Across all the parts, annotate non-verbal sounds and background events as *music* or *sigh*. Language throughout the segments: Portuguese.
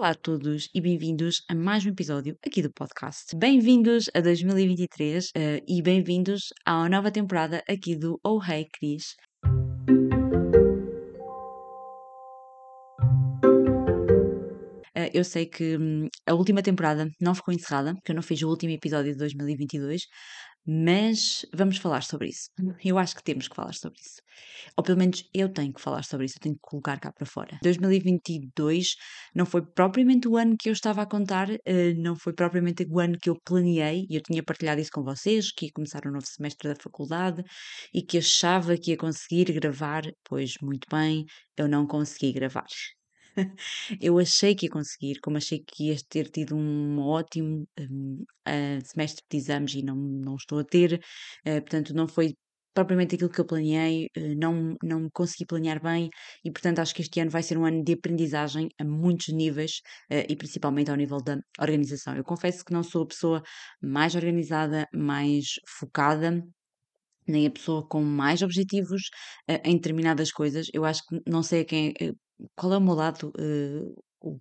Olá a todos e bem-vindos a mais um episódio aqui do podcast. Bem-vindos a 2023 uh, e bem-vindos à nova temporada aqui do Oh Hey Cris. Uh, eu sei que hum, a última temporada não ficou encerrada, porque eu não fiz o último episódio de 2022, mas vamos falar sobre isso. Eu acho que temos que falar sobre isso. Ou pelo menos eu tenho que falar sobre isso, eu tenho que colocar cá para fora. 2022 não foi propriamente o ano que eu estava a contar, eh, não foi propriamente o ano que eu planeei, e eu tinha partilhado isso com vocês, que ia começar o novo semestre da faculdade e que achava que ia conseguir gravar, pois muito bem, eu não consegui gravar. Eu achei que ia conseguir, como achei que ia ter tido um ótimo um, uh, semestre de exames e não, não estou a ter, uh, portanto, não foi propriamente aquilo que eu planeei, uh, não, não consegui planear bem e, portanto, acho que este ano vai ser um ano de aprendizagem a muitos níveis e principalmente ao nível da organização. Eu confesso que não sou a pessoa mais organizada, mais focada nem a pessoa com mais objetivos em determinadas coisas. Eu acho que não sei a quem, qual é o meu lado, uh,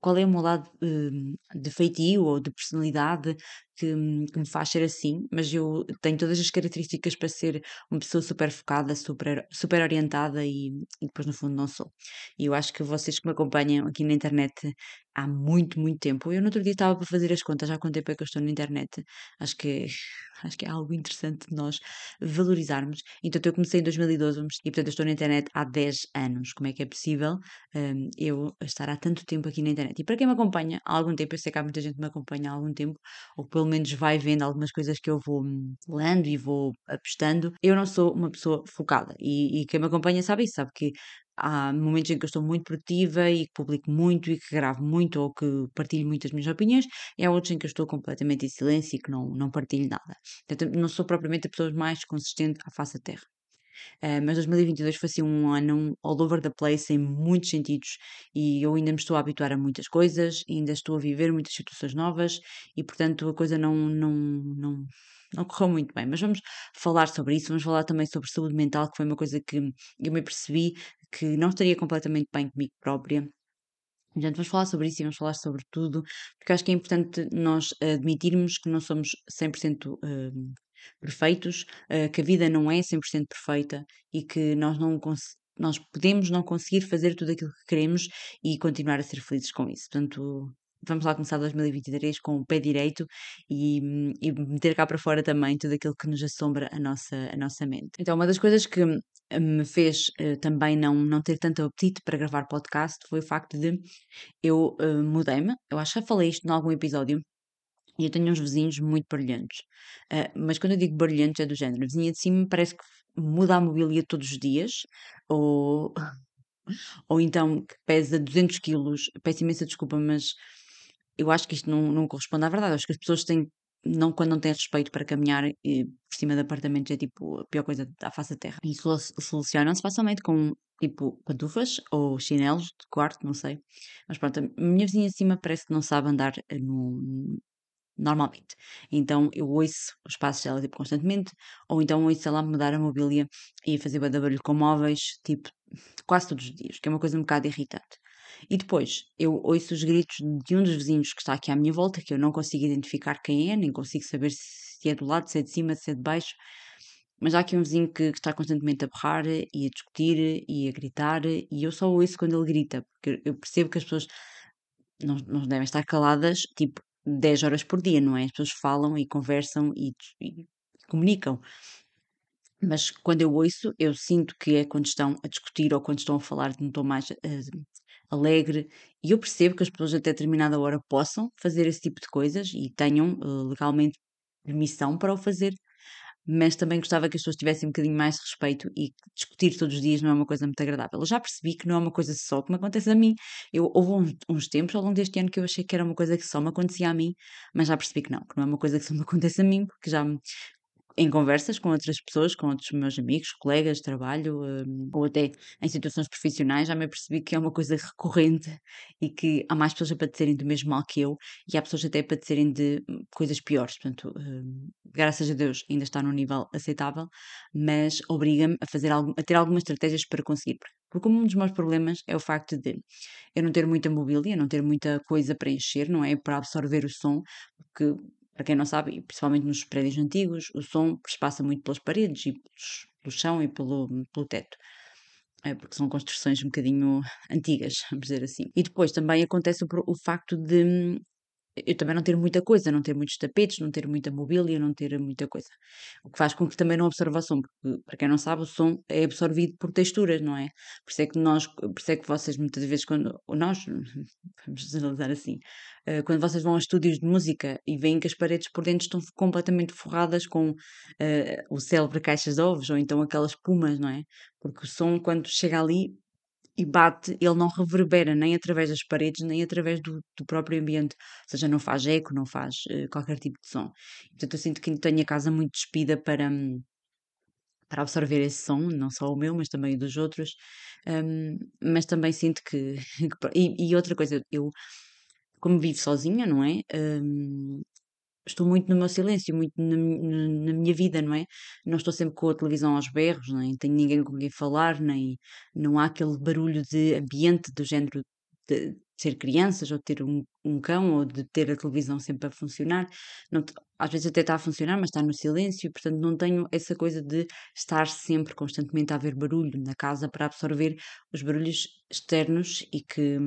qual é o meu lado de feitio ou de personalidade que, que, me faz ser assim, mas eu tenho todas as características para ser uma pessoa super focada, super, super orientada e, e depois no fundo não sou. E eu acho que vocês que me acompanham aqui na internet há muito, muito tempo, eu no outro dia estava para fazer as contas, já há quanto tempo é que eu estou na internet, acho que *laughs* acho que é algo interessante de nós valorizarmos. Então, eu comecei em 2012 e, portanto, eu estou na internet há 10 anos. Como é que é possível um, eu estar há tanto tempo aqui na internet? E para quem me acompanha há algum tempo, eu sei que há muita gente que me acompanha há algum tempo, ou pelo menos vai vendo algumas coisas que eu vou hum, lendo e vou apostando. Eu não sou uma pessoa focada e, e quem me acompanha sabe isso, sabe que há momentos em que eu estou muito produtiva e que publico muito e que gravo muito ou que partilho muito as minhas opiniões, e há outros em que eu estou completamente em silêncio e que não, não partilho nada. Portanto, não sou propriamente a pessoa mais consistente à face da Terra. Uh, mas 2022 foi assim um ano all over the place em muitos sentidos e eu ainda me estou a habituar a muitas coisas, ainda estou a viver muitas situações novas e portanto a coisa não, não, não, não correu muito bem. Mas vamos falar sobre isso, vamos falar também sobre saúde mental, que foi uma coisa que eu me percebi que não estaria completamente bem comigo própria. Portanto, vamos falar sobre isso e vamos falar sobre tudo, porque acho que é importante nós admitirmos que não somos 100% uh, hum, perfeitos, uh, que a vida não é 100% perfeita e que nós não nós podemos não conseguir fazer tudo aquilo que queremos e continuar a ser felizes com isso. Portanto, vamos lá começar 2023 com o pé direito e, e meter cá para fora também tudo aquilo que nos assombra a nossa, a nossa mente. Então, uma das coisas que me fez uh, também não, não ter tanto apetite para gravar podcast foi o facto de eu uh, mudei-me. Eu acho que já falei isto em algum episódio. E eu tenho uns vizinhos muito barulhentos. Uh, mas quando eu digo barulhentos é do género. A vizinha de cima parece que muda a mobília todos os dias. Ou, *laughs* ou então que pesa 200 quilos. Peço imensa desculpa, mas eu acho que isto não, não corresponde à verdade. Eu acho que as pessoas têm, não, quando não têm respeito para caminhar e, por cima de apartamentos, é tipo a pior coisa da face da terra. E solucionam-se facilmente com tipo pantufas ou chinelos de quarto, não sei. Mas pronto, a minha vizinha acima parece que não sabe andar eh, no, normalmente. Então eu ouço os passos dela tipo, constantemente, ou então ouço ela mudar a mobília e fazer barulho com móveis, tipo, quase todos os dias, que é uma coisa um bocado irritante. E depois eu ouço os gritos de um dos vizinhos que está aqui à minha volta, que eu não consigo identificar quem é, nem consigo saber se é do lado, se é de cima, se é de baixo. Mas há aqui um vizinho que, que está constantemente a berrar e a discutir e a gritar, e eu só ouço quando ele grita, porque eu percebo que as pessoas não, não devem estar caladas, tipo, 10 horas por dia, não é? As pessoas falam e conversam e, e comunicam. Mas quando eu ouço, eu sinto que é quando estão a discutir ou quando estão a falar de um tom mais uh, alegre. E eu percebo que as pessoas até determinada hora possam fazer esse tipo de coisas e tenham uh, legalmente permissão para o fazer, mas também gostava que as pessoas tivessem um bocadinho mais de respeito e discutir todos os dias não é uma coisa muito agradável. Eu já percebi que não é uma coisa só que me acontece a mim. Eu, houve uns, uns, tempos ao longo deste ano que eu achei que era uma coisa que só me acontecia a mim, mas já percebi que não, que não é uma coisa que só me acontece a mim, porque já em conversas com outras pessoas, com outros meus amigos, colegas trabalho, um, ou até em situações profissionais, já me apercebi que é uma coisa *laughs* recorrente e que há mais pessoas a padecerem do mesmo mal que eu e há pessoas até a padecerem de hum, coisas piores. Portanto, um, graças a Deus ainda está num nível aceitável, mas obriga-me a fazer a ter algumas estratégias para conseguir. Porque um dos meus problemas é o facto de eu não ter muita mobília, não ter muita coisa para encher, não é? Para absorver o som, porque, para quem não sabe, principalmente nos prédios antigos, o som passa muito pelas paredes e pelo chão e pelo, pelo teto. É, porque são construções um bocadinho antigas, *laughs* vamos dizer assim. E depois também acontece o, o facto de eu também não ter muita coisa, não ter muitos tapetes, não ter muita mobília, não ter muita coisa. O que faz com que também não absorva o som, porque, para quem não sabe, o som é absorvido por texturas, não é? Por isso é que nós, por isso é que vocês muitas vezes, quando, nós, *laughs* vamos generalizar assim, uh, quando vocês vão a estúdios de música e veem que as paredes por dentro estão completamente forradas com uh, o célebre caixas de ovos, ou então aquelas pumas, não é? Porque o som, quando chega ali, e bate, ele não reverbera nem através das paredes, nem através do, do próprio ambiente. Ou seja, não faz eco, não faz uh, qualquer tipo de som. Portanto, eu sinto que tenho a casa muito despida para, hum, para absorver esse som, não só o meu, mas também o dos outros. Um, mas também sinto *laughs* que. e, e, outra coisa, eu, como vivo sozinha, não é? Um, estou muito no meu silêncio, muito na, na, minha vida, não é? Não estou sempre com a televisão aos berros, nem tenho ninguém com quem falar, nem não há aquele barulho de ambiente do género de ser crianças, ou de ter um, um cão, ou de ter a televisão sempre a funcionar. Não, às vezes até está a funcionar, mas está no silêncio, portanto não tenho essa coisa de estar sempre constantemente a haver barulho na casa para absorver os barulhos externos e que,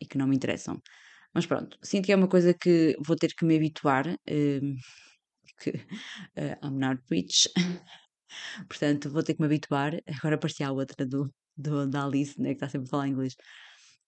e que não me interessam. Mas pronto, sinto que é uma coisa que vou ter que me habituar, uh, *laughs* que uh, I'm not rich, *laughs* portanto vou ter que me habituar. Agora parecia a outra do, do, da Alice, né, que está sempre a falar inglês.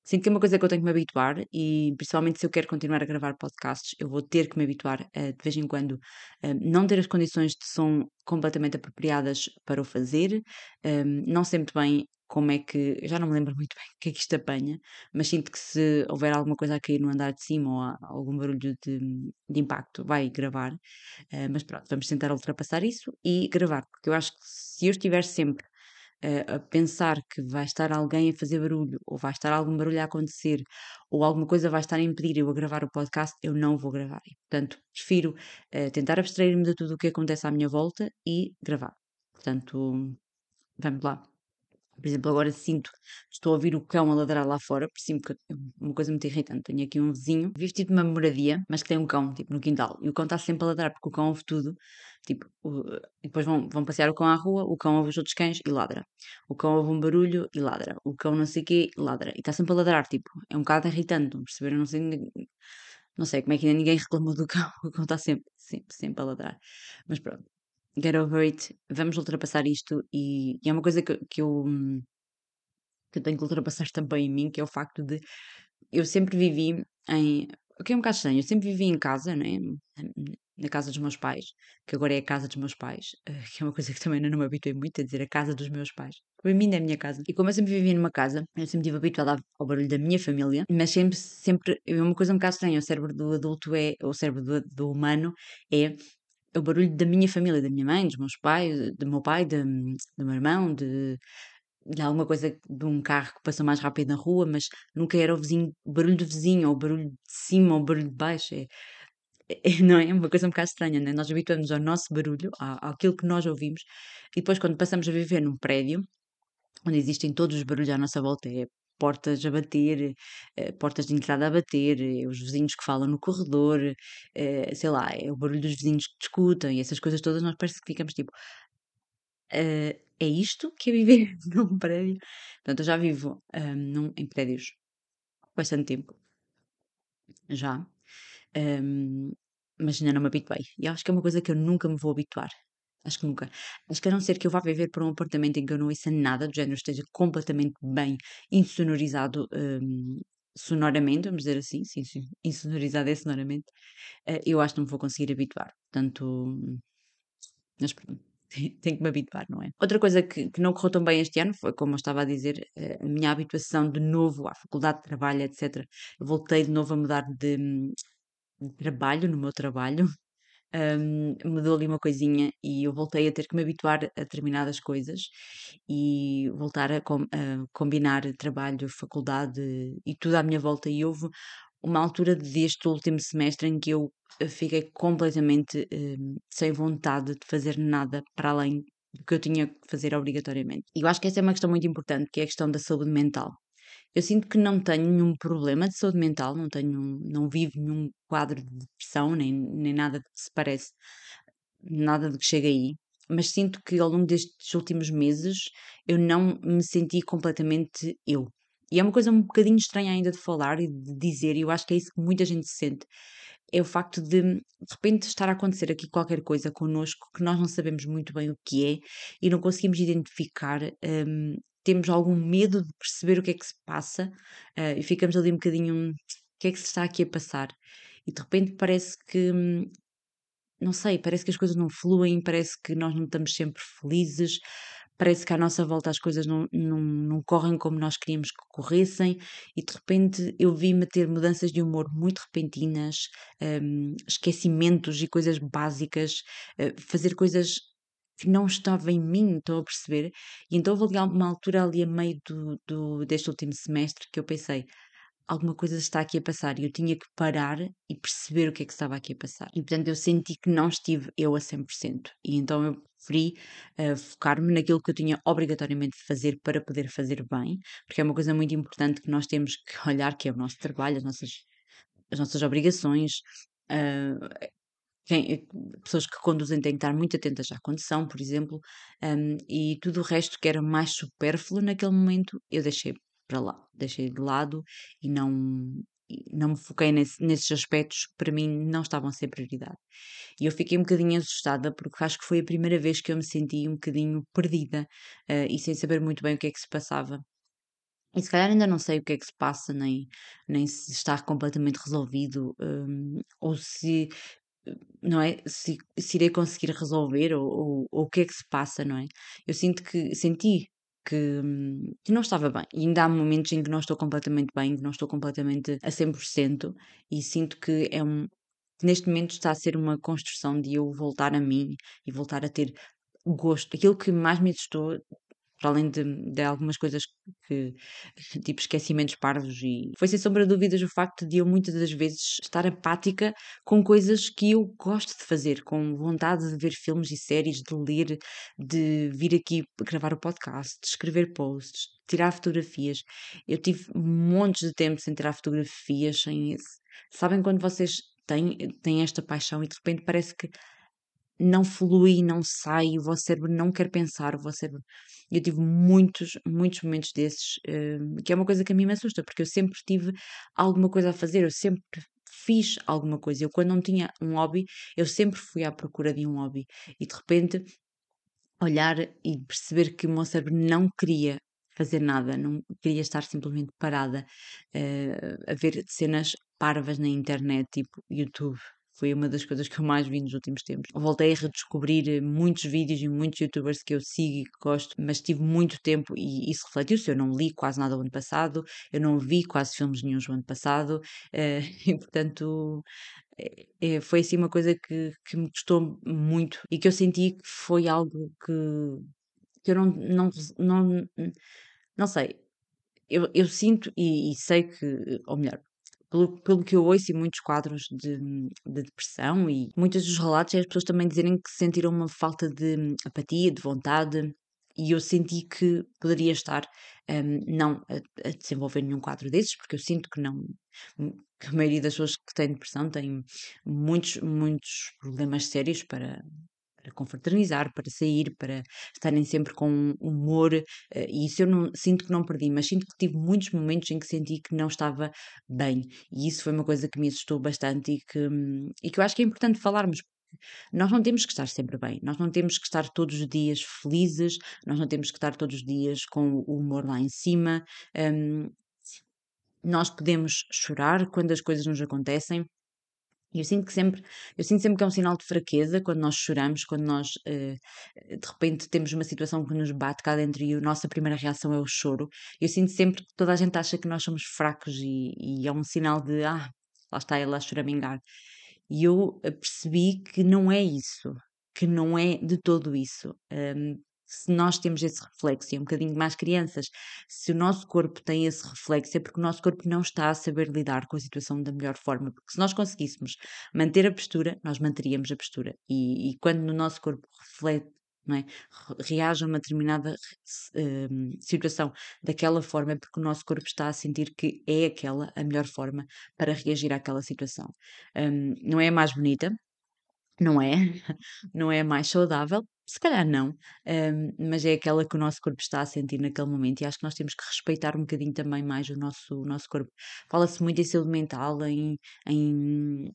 Sinto que é uma coisa que eu tenho que me habituar e principalmente se eu quero continuar a gravar podcasts, eu vou ter que me habituar a, de vez em quando, a não ter as condições de som completamente apropriadas para o fazer, um, não muito bem como é que. Já não me lembro muito bem o que é que isto apanha, mas sinto que se houver alguma coisa a cair no andar de cima ou algum barulho de, de impacto, vai gravar. Uh, mas pronto, vamos tentar ultrapassar isso e gravar, porque eu acho que se eu estiver sempre uh, a pensar que vai estar alguém a fazer barulho, ou vai estar algum barulho a acontecer, ou alguma coisa vai estar a impedir eu a gravar o podcast, eu não vou gravar. portanto, prefiro uh, tentar abstrair-me de tudo o que acontece à minha volta e gravar. Portanto, vamos lá. Por exemplo, agora sinto, estou a ouvir o cão a ladrar lá fora, por cima, que é uma coisa muito irritante. Tenho aqui um vizinho, vive tipo uma moradia, mas que tem um cão, tipo, no quintal. E o cão está sempre a ladrar, porque o cão ouve tudo. Tipo, o, depois vão, vão passear o cão à rua, o cão ouve os outros cães e ladra. O cão ouve um barulho e ladra. O cão não sei o quê ladra. E está sempre a ladrar, tipo, é um bocado irritante, perceberam? Não sei, não sei como é que ainda ninguém *laughs* reclamou do cão. O cão está sempre, sempre, sempre a ladrar. Mas pronto get over it, vamos ultrapassar isto e, e é uma coisa que, que, eu, que eu tenho que ultrapassar *laughs* também em mim, que é o facto de eu sempre vivi em. O que é um bocado estranho, eu sempre vivi em casa, né? na casa dos meus pais, que agora é a casa dos meus pais, eh, que é uma coisa que também não me habituei muito a dizer, a casa dos meus pais. Para mim é a minha casa. E como eu sempre vivi numa casa, eu sempre estive habituada ao barulho da minha família, mas sempre, sempre, é uma coisa um bocado estranha, o cérebro do adulto é, o cérebro do, do humano é é o barulho da minha família, da minha mãe, dos meus pais, do meu pai, de, do meu irmão, de, de alguma coisa de um carro que passou mais rápido na rua, mas nunca era o vizinho, o barulho do vizinho, ou o barulho de cima, ou o barulho de baixo. É, é, *laughs* não é? é uma coisa um bocado estranha, né? Nós habituamos ao nosso barulho, àquilo que nós ouvimos, e depois quando passamos a viver num prédio, onde existem todos os barulhos à nossa volta, é portas a bater, eh, portas de entrada a bater, eh, os vizinhos que falam no corredor, eh, sei lá, é o barulho dos vizinhos que discutem, essas coisas todas, nós parece que ficamos tipo. é isto que é viver *laughs* num prédio? Portanto, eu já vivo um, num, em prédios há bastante tempo. Já. Um, mas ainda não me habituei. E acho que é uma coisa que eu nunca me vou habituar. Acho que nunca. Acho que a não ser que eu vá viver para um apartamento em que eu não ouça nada, do género esteja completamente bem insonorizado, hum, sonoramente, vamos dizer assim, sim, sim, insonorizado é sonoramente, uh, eu acho que não me vou conseguir habituar. Portanto, mas pronto, *laughs* que me habituar, não é? Outra coisa que, que não correu tão bem este ano foi, como eu estava a dizer, eh, a minha habituação de novo à faculdade de trabalho, etc. Eu voltei de novo a mudar de, de trabalho, no meu trabalho, um, mudou ali uma coisinha e eu voltei a ter que me habituar a determinadas coisas e voltar a, com, a combinar trabalho, faculdade e tudo à minha volta. E houve uma altura deste último semestre em que eu fiquei completamente um, sem vontade de fazer nada para além do que eu tinha que fazer obrigatoriamente. E eu acho que essa é uma questão muito importante, que é a questão da saúde mental. Eu sinto que não tenho nenhum problema de saúde mental, não tenho, não vivo nenhum quadro de depressão, nem, nem nada que se parece, nada de que chega aí, mas sinto que ao longo destes últimos meses eu não me senti completamente eu. E é uma coisa um bocadinho estranha ainda de falar e de dizer, e eu acho que é isso que muita gente sente. É o facto de, de repente, estar a acontecer aqui qualquer coisa connosco que nós não sabemos muito bem o que é e não conseguimos identificar um, temos algum medo de perceber o que é que se passa uh, e ficamos ali um bocadinho. O que é que se está aqui a passar? E de repente parece que. Hum, não sei, parece que as coisas não fluem, parece que nós não estamos sempre felizes, parece que à nossa volta as coisas não, não, não correm como nós queríamos que corressem, e de repente eu vi-me ter mudanças de humor muito repentinas, um, esquecimentos e coisas básicas, uh, fazer coisas não estava em mim, estou a perceber? E então houve uma altura ali a meio do, do, deste último semestre que eu pensei, alguma coisa está aqui a passar e eu tinha que parar e perceber o que é que estava aqui a passar. E portanto eu senti que não estive eu a 100%. E então eu preferi uh, focar-me naquilo que eu tinha obrigatoriamente de fazer para poder fazer bem, porque é uma coisa muito importante que nós temos que olhar, que é o nosso trabalho, as nossas, as nossas obrigações, uh, quem, eh, pessoas que conduzem têm que estar muito atentas à condução, por exemplo, um, e tudo o resto que era mais supérfluo naquele momento, eu deixei para lá, deixei de lado e não, não me foquei nesse, nesses aspectos que para mim não estavam a ser prioridade. E eu fiquei um bocadinho assustada porque acho que foi a primeira vez que eu me senti um bocadinho perdida uh, e sem saber muito bem o que é que se passava. E se calhar ainda não sei o que é que se passa, nem, nem se está completamente resolvido, um, ou se não é? Se, se irei conseguir resolver ou, ou, ou, o que é que se passa, não é? Eu sinto que, senti que, que não estava bem. E ainda há momentos em que não estou completamente bem, que não estou completamente a 100% e sinto que é um. Neste momento está a ser uma construção de eu voltar a mim e voltar a ter gosto. Aquilo que mais me assustou para além de, de, algumas coisas que, tipo esquecimentos parvos, e foi sem sombra de dúvidas o facto de eu muitas das vezes estar apática com coisas que eu gosto de fazer, com vontade de ver filmes e séries, de ler, de vir aqui gravar o podcast, de escrever posts, tirar fotografias. Eu tive montes de tempo sem tirar fotografias, sem. Sabem quando vocês têm, têm esta paixão e de repente parece que não flui, não sai, o vosso cérebro não quer pensar, o vosso cérebro. Eu tive muitos, muitos momentos desses, uh, que é uma coisa que a mim me assusta, porque eu sempre tive alguma coisa a fazer, eu sempre fiz alguma coisa. Eu, quando não tinha um hobby, eu sempre fui à procura de um hobby. E de repente, olhar e perceber que o meu cérebro não queria fazer nada, não queria estar simplesmente parada uh, a ver cenas parvas na internet, tipo YouTube, foi uma das coisas que eu mais vi nos últimos tempos. Voltei a redescobrir eh, muitos vídeos e muitos youtubers que eu sigo e que gosto, mas tive muito tempo e isso refletiu-se. Eu não li quase nada o ano passado, eu não vi quase filmes nenhum o ano passado, uh, *laughs* e portanto é, foi assim uma coisa que, que me custou muito e que eu senti que foi algo que, que eu não, não, não, não sei. Eu, eu sinto e, e sei que, ou melhor, pelo, pelo que eu ouço e muitos quadros de, de depressão e muitos dos relatos é as pessoas também dizerem que sentiram uma falta de apatia, de vontade e eu senti que poderia estar um, não a, a, desenvolver nenhum quadro desses, porque eu sinto que não que a maioria das pessoas que têm depressão têm muitos, muitos problemas sérios para, para confraternizar, para sair, para estarem sempre com humor, eh, e isso eu não, sinto que não perdi, mas sinto que tive muitos momentos em que senti que não estava bem, e isso foi uma coisa que me assustou bastante e que, e que eu acho que é importante falarmos, nós não temos que estar sempre bem, nós não temos que estar todos os dias felizes, nós não temos que estar todos os dias com o humor lá em cima. Um, nós podemos chorar quando as coisas nos acontecem, eu sinto que sempre, eu sinto sempre que é um sinal de fraqueza quando nós choramos, quando nós uh, de repente temos uma situação que nos bate cá dentro e a nossa primeira reação é o choro. Eu sinto sempre que toda a gente acha que nós somos fracos e, e é um sinal de ah, lá está ela a choramingar. E eu eh, percebi que não é isso, que não é de todo isso. Um, se nós temos esse reflexo, e é um bocadinho mais crianças, se o nosso corpo tem esse reflexo, é porque o nosso corpo não está a saber lidar com a situação da melhor forma. Porque se nós conseguíssemos manter a postura, nós manteríamos a postura. E, e quando no nosso corpo reflete, não é? Reage a uma determinada hum, situação daquela forma porque o nosso corpo está a sentir que é aquela a melhor forma para reagir àquela situação. Um, não é a mais bonita, não é? *laughs* Não é mais saudável, se calhar não, um, mas é aquela que o nosso corpo está a sentir naquele momento e acho que nós temos que respeitar um bocadinho também mais o nosso, o nosso corpo. Fala-se muito em saúde mental, em, em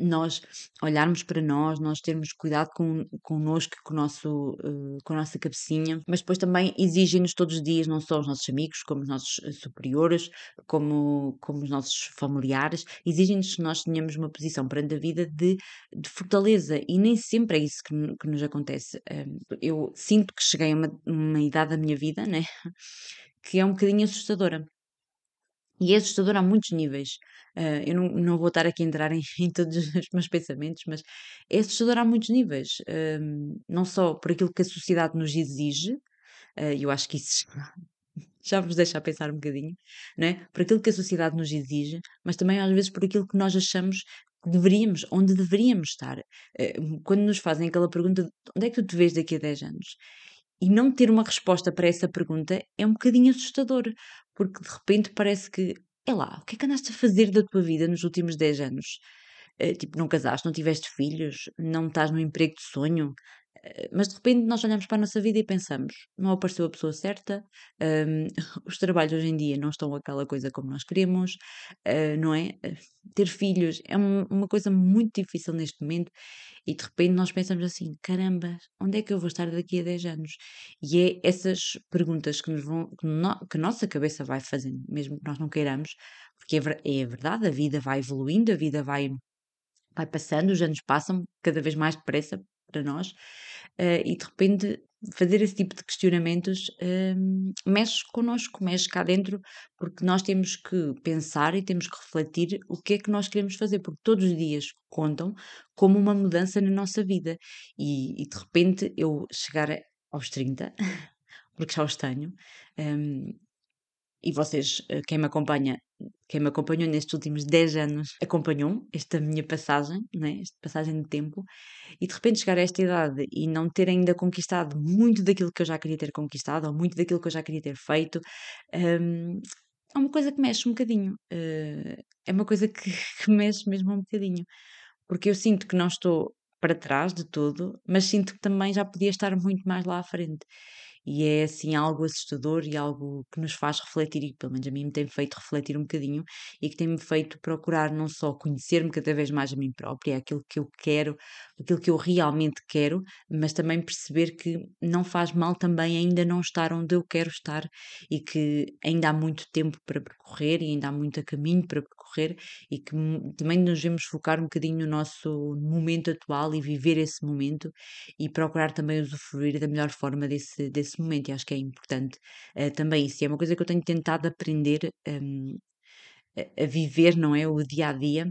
nós olharmos para nós, nós termos cuidado com, connosco, com, o nosso, uh, com a nossa cabecinha, mas depois também exigem-nos todos os dias, não só os nossos amigos, como os nossos eh, superiores, como, como os nossos familiares, exigem-nos que nós tenhamos uma posição perante a vida de, de fortaleza e nem sempre é isso que, que nos acontece. Eu sinto que cheguei a uma, uma idade da minha vida, né? *laughs* que é um bocadinho assustadora e é assustador a muitos níveis. Uh, eu não, não vou estar aqui a entrar em, *laughs* em, todos os meus pensamentos, mas é assustador a muitos níveis. Uh, não só por aquilo que a sociedade nos exige, uh, eu acho que isso *laughs* já vos deixa a pensar um bocadinho, não é? Por aquilo que a sociedade nos exige, mas também às vezes por aquilo que nós achamos que deveríamos, onde deveríamos estar. quando nos fazem aquela pergunta, onde é que tu te vês daqui a 10 anos? E não ter uma resposta para essa pergunta é um bocadinho assustador, porque de repente parece que, é lá, o que é que andaste a fazer da tua vida nos últimos 10 anos? Uh, tipo, não casaste, não tiveste filhos, não estás no emprego de sonho, mas de repente nós olhamos para a nossa vida e pensamos: não apareceu a pessoa certa, um, *laughs* os trabalhos hoje em dia não estão aquela coisa como nós queremos, uh, não é? ter filhos é um, uma coisa muito difícil neste momento e de repente nós pensamos assim: caramba, onde é que eu vou estar daqui a 10 anos? E é essas perguntas que, nos vão, que, no, que a nossa cabeça vai fazendo, mesmo que nós não queiramos, porque é, é verdade, a vida vai evoluindo, a vida vai, vai passando, os anos passam cada vez mais depressa para nós, uh, e de repente fazer esse tipo de questionamentos uh, mexe connosco, mexe cá dentro, porque nós temos que pensar e temos que refletir o que é que nós queremos fazer, porque todos os dias contam como uma mudança na nossa vida. E, e de repente eu chegar aos 30, *laughs* porque já os tenho, um, e vocês, eh, quem me acompanha, quem me acompanhou nestes últimos 10 anos, acompanhou esta minha passagem, né? esta passagem de tempo, e de repente chegar a esta idade e não ter ainda conquistado muito daquilo que eu já queria ter conquistado, ou muito daquilo que eu já queria ter feito, um, é uma coisa que mexe um bocadinho. Uh, é uma coisa que, *laughs* que mexe mesmo um bocadinho. Porque eu sinto que não estou para trás de tudo, mas sinto que também já podia estar muito mais lá à frente e é assim algo assustador e algo que nos faz refletir, e pelo menos a mim me tem feito refletir um bocadinho e que tem-me feito procurar não só conhecer-me cada vez mais a mim própria, aquilo que eu quero, aquilo que eu realmente quero, mas também perceber que não faz mal também ainda não estar onde eu quero estar e que ainda há muito tempo para percorrer e ainda há muito caminho para percorrer e que também nos devemos focar um bocadinho no nosso momento atual e viver esse momento e procurar também usufruir da melhor forma desse, desse momento e acho que é importante uh, também isso. E é uma coisa que eu tenho tentado aprender um, a, viver, não é? O dia a dia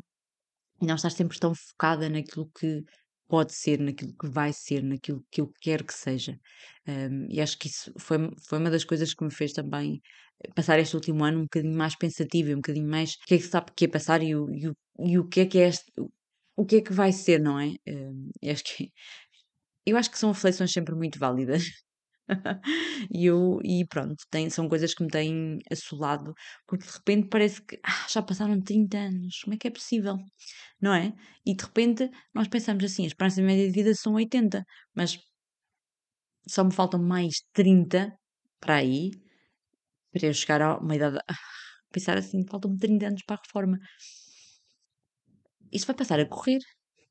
e não estar sempre tão focada naquilo que pode ser, naquilo que vai ser, naquilo que eu quero que seja. Um, e acho que isso foi, foi uma das coisas que me fez também passar este último ano um bocadinho mais pensativo, um bocadinho mais o que é que sabe que é passar e o, e o, e o que é que é este, o que é que vai ser, não é? Um, acho que eu acho que são reflexões sempre muito válidas *laughs* e eu, e pronto, tem, são coisas que me têm assolado, porque de repente parece que ah, já passaram 30 anos, como é que é possível? Não é? E de repente nós pensamos assim, a esperança média de vida são 80, mas só me faltam mais 30 para aí, para eu chegar a uma idade. Ah, pensar assim, faltam-me 30 anos para a reforma. Isso vai passar a correr,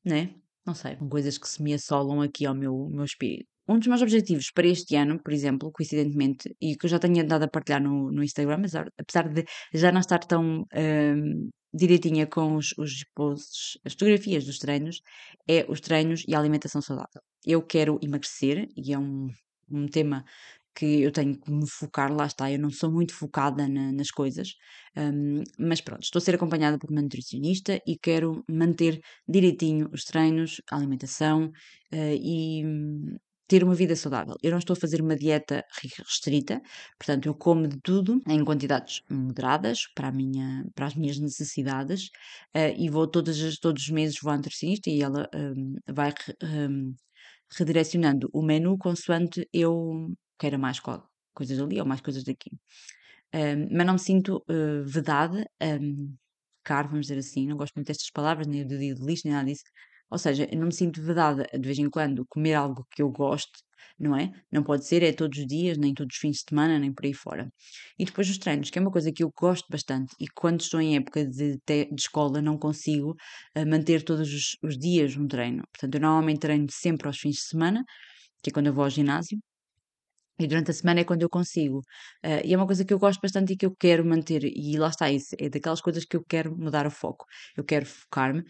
não é? Não sei, são coisas que se me assolam aqui ao meu, meu espírito. Um dos meus objetivos para este ano, por exemplo, coincidentemente, e que eu já tenho andado a partilhar no, no Instagram, apesar de já não estar tão um, direitinha com os, os posts, as fotografias dos treinos, é os treinos e a alimentação saudável. Eu quero emagrecer e é um, um tema que eu tenho que me focar, lá está, eu não sou muito focada na, nas coisas, um, mas pronto, estou a ser acompanhada por uma nutricionista e quero manter direitinho os treinos, a alimentação uh, e, ter uma vida saudável. Eu não estou a fazer uma dieta restrita, portanto, eu como de tudo em quantidades moderadas para, minha, para as minhas necessidades uh, e vou todos, todos os meses vou à nutricionista e ela um, vai um, redirecionando o menu consoante eu queira mais coisas ali ou mais coisas daqui. Um, mas não me sinto uh, vedada, um, vamos dizer assim, não gosto muito destas palavras, nem do dia de lixo, nem nada disso. Ou seja, eu não me sinto vedada de vez em quando comer algo que eu gosto, não é? Não pode ser, é todos os dias, nem todos os fins de semana, nem por aí fora. E depois os treinos, que é uma coisa que eu gosto bastante e quando estou em época de, de escola não consigo uh, manter todos os, os dias um treino. Portanto, eu normalmente treino sempre aos fins de semana, que é quando eu vou ao ginásio, e durante a semana é quando eu consigo. Uh, e é uma coisa que eu gosto bastante e que eu quero manter. E lá está isso. É daquelas coisas que eu quero mudar o foco. Eu quero focar-me.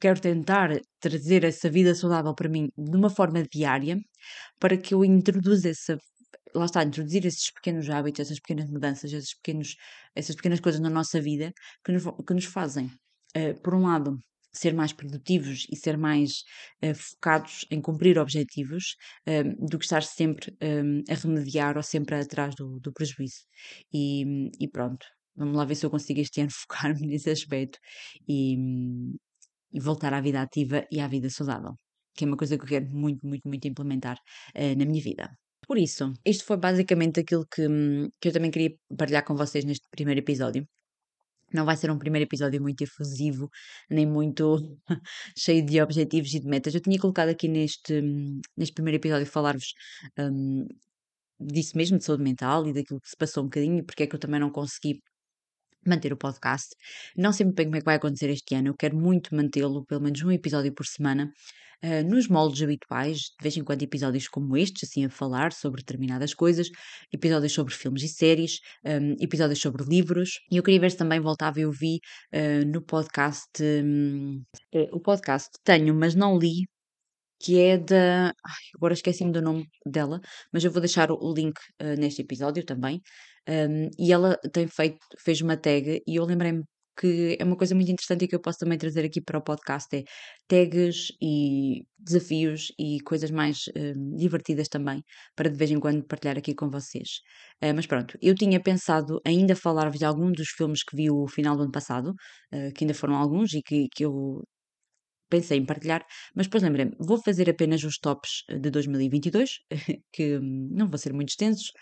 Quero tentar trazer essa vida saudável para mim de uma forma diária para que eu introduza essa. Lá está, introduzir esses pequenos hábitos, essas pequenas mudanças, esses pequenos, essas pequenas coisas na nossa vida que nos, que nos fazem, uh, por um lado, ser mais produtivos e ser mais uh, focados em cumprir objetivos uh, do que estar sempre um, a remediar ou sempre atrás do, do prejuízo. E, e, pronto, vamos lá ver se eu consigo este ano *laughs* focar-me nesse aspecto e, e, voltar à vida ativa e à vida saudável, que é uma coisa que eu quero muito, muito, muito implementar uh, na minha vida. Por isso, isto foi basicamente aquilo que, que eu também queria partilhar com vocês neste primeiro episódio. Não vai ser um primeiro episódio muito efusivo, nem muito *laughs* cheio de objetivos e de metas. Eu tinha colocado aqui neste, neste primeiro episódio falar-vos um, disso mesmo, de saúde mental e daquilo que se passou um bocadinho, e porque é que eu também não consegui manter o podcast. Não sei muito bem como é que vai acontecer este ano, eu quero muito mantê-lo, pelo menos um episódio por semana, uh, nos moldes habituais, de vez em quando episódios como estes, assim a falar sobre determinadas coisas, episódios sobre filmes e séries, um, episódios sobre livros, e eu queria ver se também voltava eu vi uh, no podcast, um, o podcast tenho, mas não li, que é da. Ai, agora esqueci-me do nome dela, mas eu vou deixar o link uh, neste episódio também. Um, e ela tem feito, fez uma tag e eu lembrei-me que é uma coisa muito interessante e que eu posso também trazer aqui para o podcast é tags e desafios e coisas mais um, divertidas também para de vez em quando partilhar aqui com vocês. Uh, mas pronto, eu tinha pensado ainda falar-vos de algum dos filmes que vi o final do ano passado, uh, que ainda foram alguns e que, que eu pensei em partilhar, mas depois lembrei-me, vou fazer apenas os tops eh, de 2022, *laughs* que hum, não vão ser muito extensos,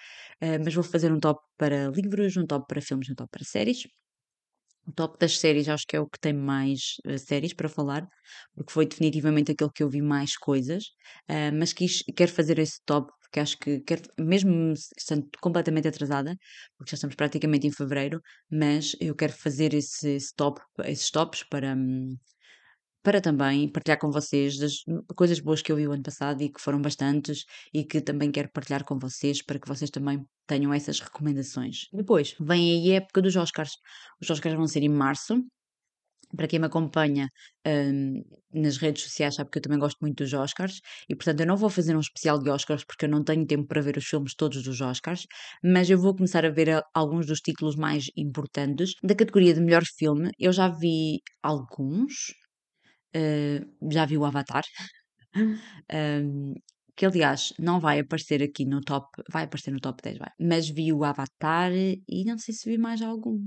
eh, mas vou fazer um top para livros, um top para filmes, um top para séries. O top das séries acho que é o que tem mais uh, séries para falar, porque foi definitivamente aquele que eu vi mais coisas, mas quis, quero fazer esse top porque acho que, mesmo estando completamente atrasada, porque já estamos praticamente em fevereiro, mas eu quero fazer esse, esse top, esses tops para, um, para também partilhar com vocês das coisas boas que eu vi o ano passado e que foram bastantes e que também quero partilhar com vocês para que vocês também tenham essas recomendações. Depois, vem aí a época dos Oscars. Os Oscars vão ser em março. Para quem me acompanha um, nas redes sociais sabe que eu também gosto muito dos Oscars e portanto eu não vou fazer um especial de Oscars porque eu não tenho tempo para ver os filmes todos dos Oscars, mas eu vou começar a ver alguns dos títulos mais importantes. Da categoria de melhor filme, eu já vi alguns, Uh, já vi o Avatar, um, *laughs* que aliás não vai aparecer aqui no top, vai aparecer no top 10, vai. Mas vi o Avatar e não sei se vi mais algum.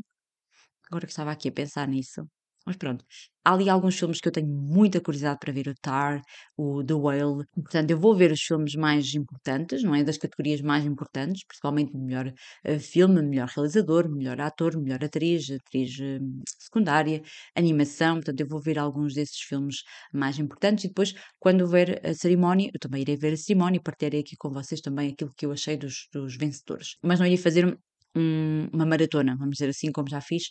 Agora que estava aqui a pensar nisso. Mas pronto, há ali alguns filmes que eu tenho muita curiosidade para ver, o Tar, o The Whale. Portanto, eu vou ver os filmes mais importantes, não é? Das categorias mais importantes, principalmente melhor uh, filme, melhor realizador, melhor ator, melhor atriz, atriz uh, secundária, animação. Portanto, eu vou ver alguns desses filmes mais importantes e depois, quando houver a cerimónia, eu também irei ver a cerimónia e partilharei aqui com vocês também aquilo que eu achei dos, dos vencedores. Mas não irei fazer um, uma maratona, vamos dizer assim, como já fiz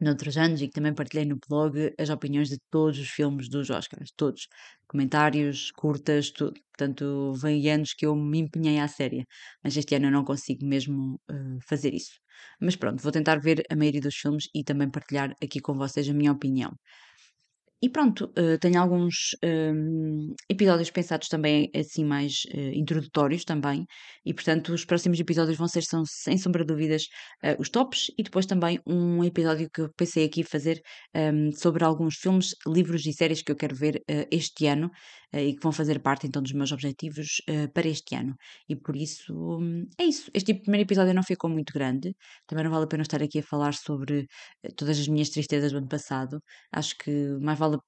noutros anos e que também partilhei no blog as opiniões de todos os filmes dos Oscars, todos. Comentários, curtas, tudo. Portanto, vem anos que eu me empenhei à série, mas este ano eu não consigo mesmo uh, fazer isso. Mas pronto, vou tentar ver a maioria dos filmes e também partilhar aqui com vocês a minha opinião. E pronto, uh, tenho alguns um, episódios pensados também assim mais uh, introdutórios também, e portanto os próximos episódios vão ser, são, sem sombra de dúvidas, uh, os tops, e depois também um episódio que eu pensei aqui fazer um, sobre alguns filmes, livros e séries que eu quero ver este ano, e que vão fazer parte então dos meus objetivos para este ano. E por isso um, é isso. Este primeiro episódio não ficou muito grande, também não vale a pena estar aqui a falar sobre todas as minhas tristezas do ano passado. Acho que mais vale vale,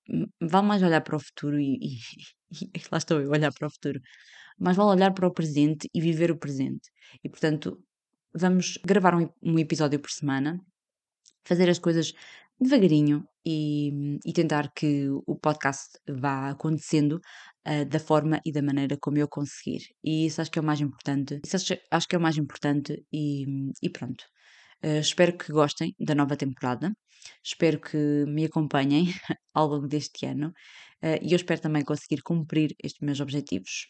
vale mais olhar para o futuro e, e, *laughs* e lá estou eu olhar para o futuro. Mais vale olhar para o presente e viver o presente. E portanto, vamos gravar um, um episódio por semana, fazer as coisas devagarinho e, e tentar que o podcast vá acontecendo uh, da forma e da maneira como eu conseguir. E isso acho que é o mais importante. Isso acho, acho que é o mais importante e, e pronto. Uh, espero que gostem da nova temporada. Espero que me acompanhem *laughs* ao longo deste ano uh, e eu espero também conseguir cumprir estes meus objetivos.